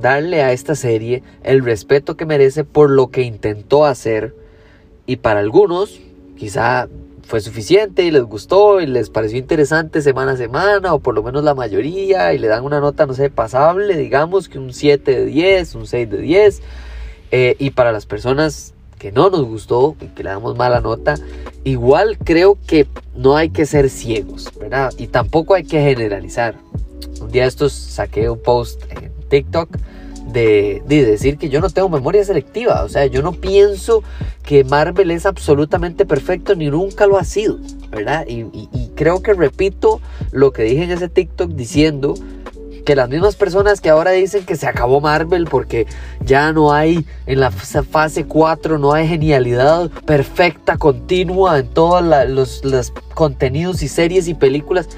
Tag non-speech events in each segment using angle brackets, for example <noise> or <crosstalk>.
darle a esta serie el respeto que merece por lo que intentó hacer. Y para algunos quizá fue suficiente y les gustó y les pareció interesante semana a semana o por lo menos la mayoría y le dan una nota no sé pasable digamos que un 7 de 10 un 6 de 10 eh, y para las personas que no nos gustó y que le damos mala nota igual creo que no hay que ser ciegos verdad y tampoco hay que generalizar. Un día estos saqué un post en TikTok de, decir que yo no tengo memoria selectiva. O sea, yo no pienso que Marvel es absolutamente perfecto ni nunca lo ha sido, ¿verdad? Y, creo que repito lo que dije en ese TikTok diciendo que las mismas personas que ahora dicen que se acabó Marvel porque ya no hay en la fase 4, no hay genialidad perfecta, continua en todos los, los contenidos y series y películas,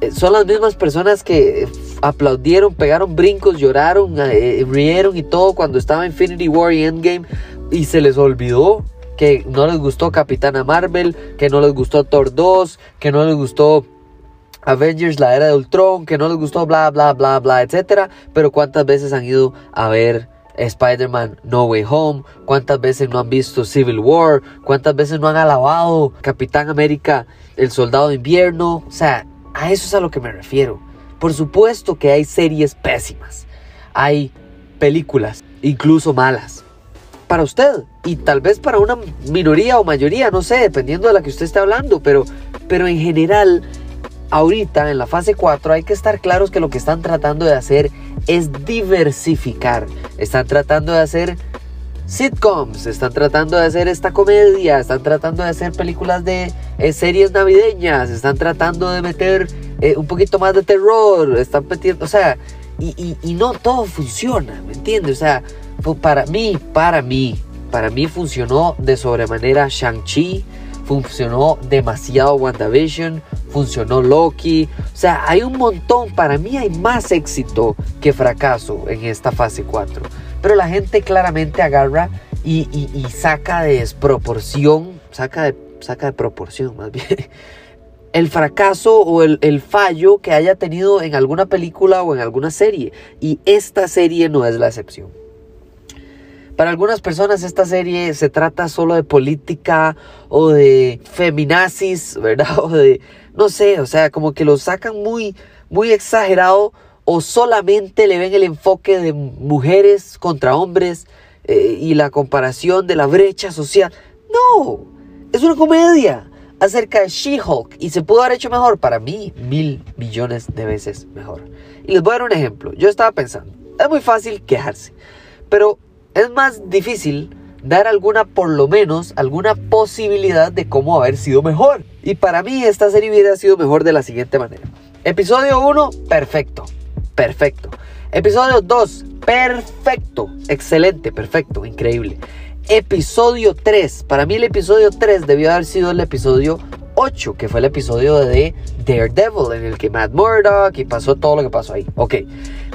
eh, son las mismas personas que aplaudieron, pegaron brincos, lloraron, eh, rieron y todo cuando estaba Infinity War y Endgame y se les olvidó que no les gustó Capitana Marvel, que no les gustó Thor 2, que no les gustó Avengers, la era de Ultron, que no les gustó, bla, bla, bla, bla, etcétera. Pero cuántas veces han ido a ver Spider-Man No Way Home, cuántas veces no han visto Civil War, cuántas veces no han alabado Capitán América, el Soldado de Invierno. O sea, a eso es a lo que me refiero. Por supuesto que hay series pésimas, hay películas, incluso malas. Para usted y tal vez para una minoría o mayoría, no sé, dependiendo de la que usted esté hablando, pero, pero en general ahorita en la fase 4 hay que estar claros que lo que están tratando de hacer es diversificar. Están tratando de hacer sitcoms, están tratando de hacer esta comedia, están tratando de hacer películas de eh, series navideñas, están tratando de meter eh, un poquito más de terror, están metiendo, o sea, y, y no todo funciona, ¿me entiendes? O sea, para mí, para mí, para mí funcionó de sobremanera Shang-Chi, funcionó demasiado WandaVision, funcionó Loki. O sea, hay un montón. Para mí hay más éxito que fracaso en esta fase 4. Pero la gente claramente agarra y, saca de desproporción, saca de, saca de proporción más bien, <laughs> el fracaso o el, fallo que haya tenido en alguna película o en alguna serie. Y esta serie no es la excepción. Para algunas personas esta serie se trata solo de política o de feminazis, <laughs> ¿verdad? O de, no sé, o sea, como que lo sacan muy, muy exagerado o solamente le ven el enfoque de mujeres contra hombres eh, y la comparación de la brecha social. No, es una comedia acerca de She-Hulk y se pudo haber hecho mejor para mí, mil millones de veces mejor. Y les voy a dar un ejemplo. Yo estaba pensando, es muy fácil quejarse, pero es más difícil dar alguna, por lo menos, alguna posibilidad de cómo haber sido mejor. Y para mí esta serie hubiera sido mejor de la siguiente manera. Episodio 1, perfecto, perfecto. Episodio 2, perfecto, excelente, perfecto, increíble. Episodio 3, para mí el episodio 3 debió haber sido el episodio 8, que fue el episodio de Daredevil, en el que Matt Murdock y pasó todo lo que pasó ahí. Ok,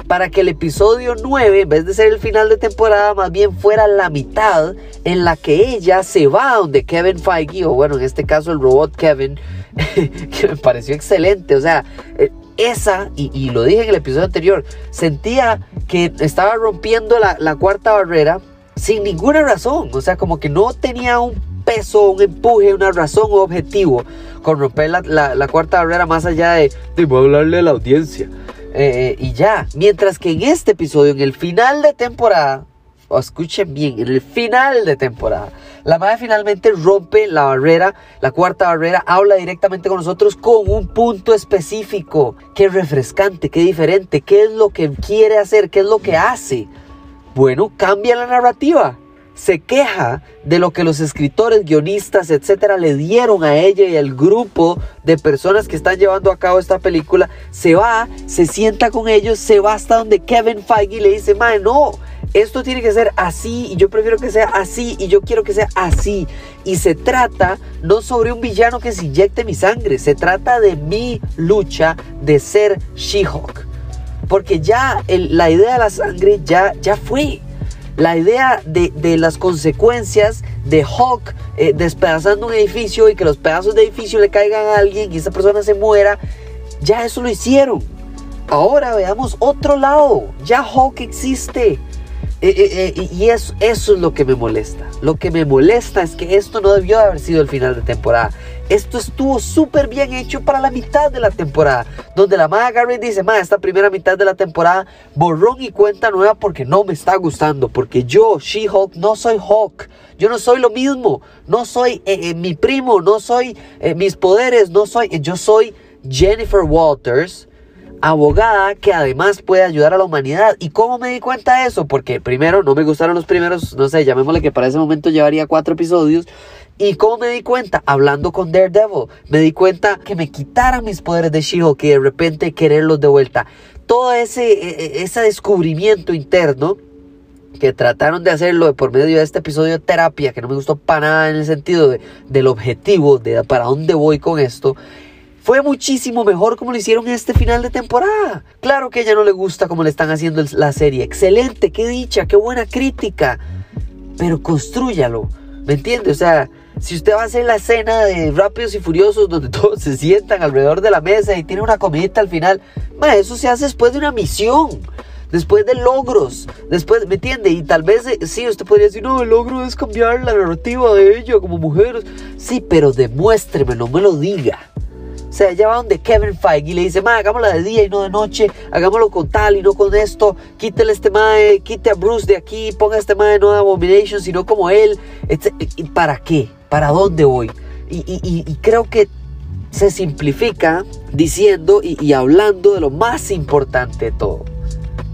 para que el episodio 9, en vez de ser el final de temporada, más bien fuera la mitad en la que ella se va donde Kevin Feige, o bueno, en este caso el robot Kevin, <laughs> que me pareció excelente. O sea, eh, esa, y, lo dije en el episodio anterior, sentía que estaba rompiendo la, la cuarta barrera sin ninguna razón. O sea, como que no tenía un peso, un empuje, una razón o objetivo con romper la, cuarta barrera más allá de, de hablarle a la audiencia. Eh, y ya, mientras que en este episodio, en el final de temporada, escuchen bien, en el final de temporada, la madre finalmente rompe la barrera, la cuarta barrera, habla directamente con nosotros con un punto específico. Qué refrescante, qué diferente, qué es lo que quiere hacer, qué es lo que hace. Bueno, cambia la narrativa se queja de lo que los escritores, guionistas, etcétera, le dieron a ella y al grupo de personas que están llevando a cabo esta película. Se va, se sienta con ellos, se va hasta donde Kevin Feige le dice, mae, no, esto tiene que ser así y yo prefiero que sea así y yo quiero que sea así. Y se trata no sobre un villano que se inyecte mi sangre, se trata de mi lucha de ser She-Hulk. Porque ya la idea de la sangre ya, ya fue. La idea de, las consecuencias de Hulk eh, despedazando un edificio y que los pedazos de edificio le caigan a alguien y esa persona se muera, ya eso lo hicieron. Ahora veamos otro lado. Ya Hulk existe. Eh, eh, y eso, eso es lo que me molesta. Lo que me molesta es que esto no debió haber sido el final de temporada. Esto estuvo súper bien hecho para la mitad de la temporada. Donde la madre Garrett dice, ma, esta primera mitad de la temporada, borrón y cuenta nueva porque no me está gustando. Porque yo, She-Hulk, no soy Hulk. Yo no soy lo mismo. No soy mi primo, no soy mis poderes, no soy... Yo soy Jennifer Walters abogada que además puede ayudar a la humanidad. ¿Y cómo me di cuenta de eso? Porque primero no me gustaron los primeros, no sé, llamémosle que para ese momento llevaría cuatro episodios. ¿Y cómo me di cuenta? Hablando con Daredevil. Me di cuenta que me quitaran mis poderes de She-Hulk de repente quererlos de vuelta. Todo ese, e, e, ese descubrimiento interno que trataron de hacerlo por medio de este episodio de terapia, que no me gustó para nada en el sentido de, del objetivo, de para dónde voy con esto, fue muchísimo mejor como lo hicieron en este final de temporada. Claro que ella no le gusta como le están haciendo la serie. Excelente, qué dicha, qué buena crítica. Pero construyalo. ¿Me entiende? O sea, si usted va a hacer la escena de Rápidos y Furiosos donde <laughs> todos se sientan alrededor de la mesa y tiene una comidita al final, eso se hace después de una misión. Después de logros, después, ¿me entiende? Y tal vez, eh, sí, usted podría decir, no, el logro es cambiar la narrativa de ella como mujer. Sí, pero demuéstreme, no me lo diga. O sea, ella va donde Kevin Feige y le dice, ma, hagámoslo de día y no de noche, hagámoslo con tal y no con esto, quítele este mae, quite a Bruce de aquí, ponga este mae no de Abomination, sino como él. ¿Y para qué? ¿Para dónde voy? Y, creo que se simplifica diciendo y hablando de lo más importante de todo,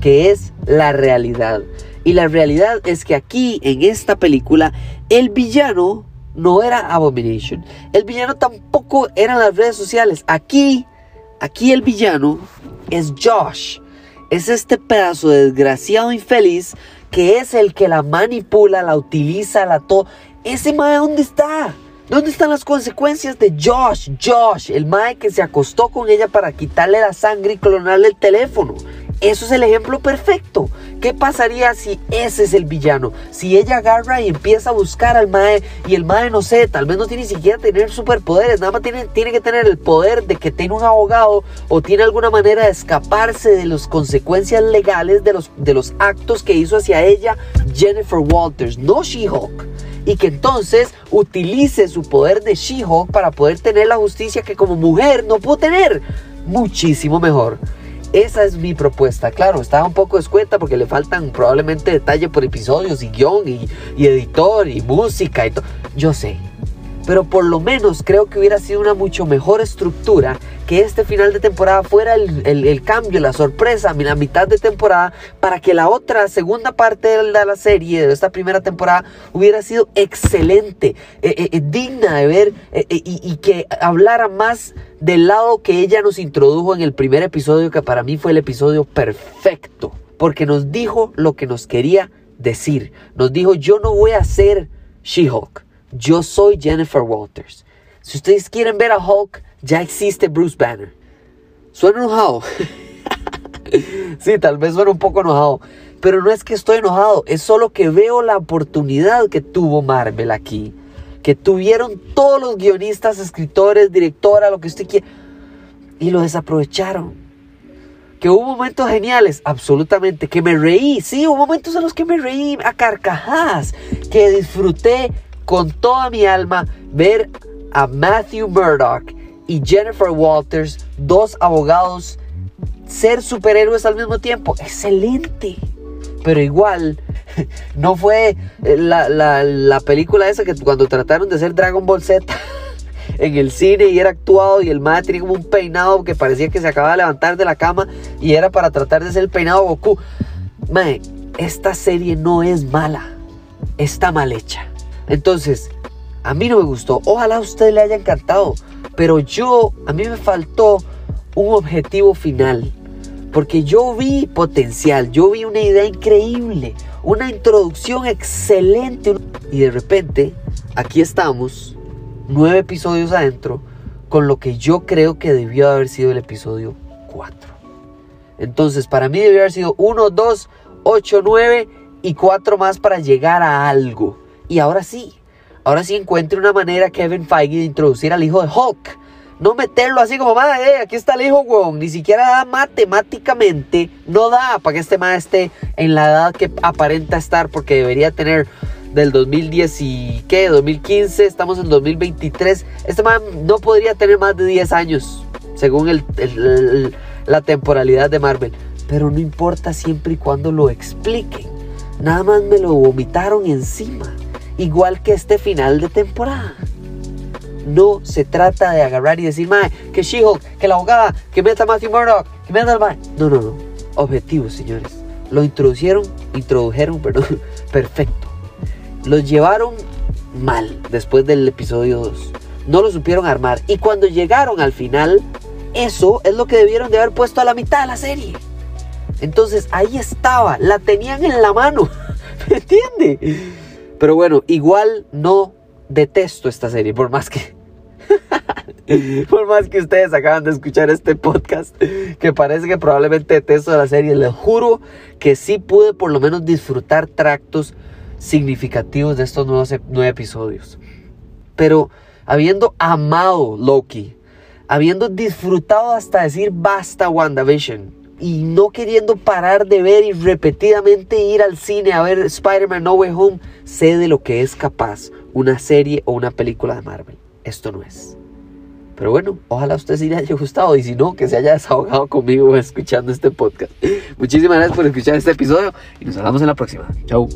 que es la realidad. Y la realidad es que aquí, en esta película, el villano no era Abomination. El villano tampoco eran las redes sociales. Aquí, aquí el villano es Josh. Es este pedazo de desgraciado infeliz que es el que la manipula, la utiliza, la to. Ese mae, ¿dónde está? ¿Dónde están las consecuencias de Josh? Josh, el mae que se acostó con ella para quitarle la sangre y clonarle el teléfono. Eso es el ejemplo perfecto. ¿Qué pasaría si ese es el villano? Si ella agarra y empieza a buscar al Mae y el Mae, no sé, tal vez no tiene ni siquiera tener superpoderes, nada más tiene, tiene que tener el poder de que tiene un abogado o tiene alguna manera de escaparse de las consecuencias legales de los, de los actos que hizo hacia ella Jennifer Walters, no She-Hulk y que entonces utilice su poder de She-Hulk para poder tener la justicia que como mujer no pudo tener. Muchísimo mejor. Esa es mi propuesta. Claro, estaba un poco escueta porque le faltan probablemente detalle por episodios y guion y, y editor y música y todo. Yo sé, pero por lo menos creo que hubiera sido una mucho mejor estructura que este final de temporada fuera el, cambio, la sorpresa, la mitad de temporada, para que la otra segunda parte de la, serie, de esta primera temporada, hubiera sido excelente, eh, eh, eh, digna de ver y, y que hablara más del lado que ella nos introdujo en el primer episodio, que para mí fue el episodio perfecto, porque nos dijo lo que nos quería decir. Nos dijo, yo no voy a ser She-Hulk yo soy Jennifer Walters. Si ustedes quieren ver a Hulk, ya existe Bruce Banner. ¿Suena enojado? <laughs> sí, tal vez suena un poco enojado. Pero no es que estoy enojado, es solo que veo la oportunidad que tuvo Marvel aquí. Que tuvieron todos los guionistas, escritores, directora, lo que usted quiera. Y lo desaprovecharon. Que hubo momentos geniales, absolutamente. Que me reí, sí, hubo momentos en los que me reí a carcajadas. Que disfruté con toda mi alma ver a Matthew Murdock y Jennifer Walters, dos abogados, ser superhéroes al mismo tiempo. Excelente. Pero igual, <laughs> no fue eh, la, película esa que cuando trataron de hacer Dragon Ball Z <laughs> en el cine y era actuado y el madre tenía como un peinado que parecía que se acababa de levantar de la cama y era para tratar de ser el peinado Goku. Mae, esta serie no es mala, está mal hecha. Entonces, a mí no me gustó. Ojalá a usted le haya encantado. Pero yo, a mí me faltó un objetivo final. Porque yo vi potencial, yo vi una idea increíble, una introducción excelente. Y de repente, aquí estamos, nueve episodios adentro, con lo que yo creo que debió haber sido el episodio 4. Entonces, para mí debió haber sido 1, 2, 8, 9 y 4 más para llegar a algo. Y ahora sí, ahora sí encuentre una manera Kevin Feige de introducir al hijo de Hulk. No meterlo así como, madre, eh, aquí está el hijo, weón. Ni siquiera da matemáticamente, no da para que este madre esté en la edad que aparenta estar, porque debería tener del 2010 y qué, 2015, estamos en 2023. Este man no podría tener más de 10 años, según la temporalidad de Marvel. Pero no importa siempre y cuando lo expliquen. Nada más me lo vomitaron encima. Igual que este final de temporada. No se trata de agarrar y decir, mae, que She-Hulk, que la abogada, que meta Matthew Murdock, que meta el mae. No, no, no. Objetivos, señores. Lo introdujeron, introdujeron, perdón, <laughs> perfecto. Los llevaron mal después del episodio 2. No lo supieron armar. Y cuando llegaron al final, eso es lo que debieron de haber puesto a la mitad de la serie. Entonces ahí estaba, la tenían en la mano. <laughs> ¿Me entiende? Pero bueno, igual no detesto esta serie, por más que <laughs> Por más que ustedes acaban de escuchar este podcast, que parece que probablemente detesto la serie, les juro que sí pude por lo menos disfrutar tractos significativos de estos nuevos nueve episodios. Pero habiendo amado Loki, habiendo disfrutado hasta decir basta WandaVision, y no queriendo parar de ver y repetidamente ir al cine a ver Spider-Man No Way Home, sé de lo que es capaz una serie o una película de Marvel. Esto no es. Pero bueno, ojalá a usted sí le haya gustado y si no, que se haya desahogado conmigo escuchando este podcast. Muchísimas gracias por escuchar este episodio y nos hablamos en la próxima. Chau.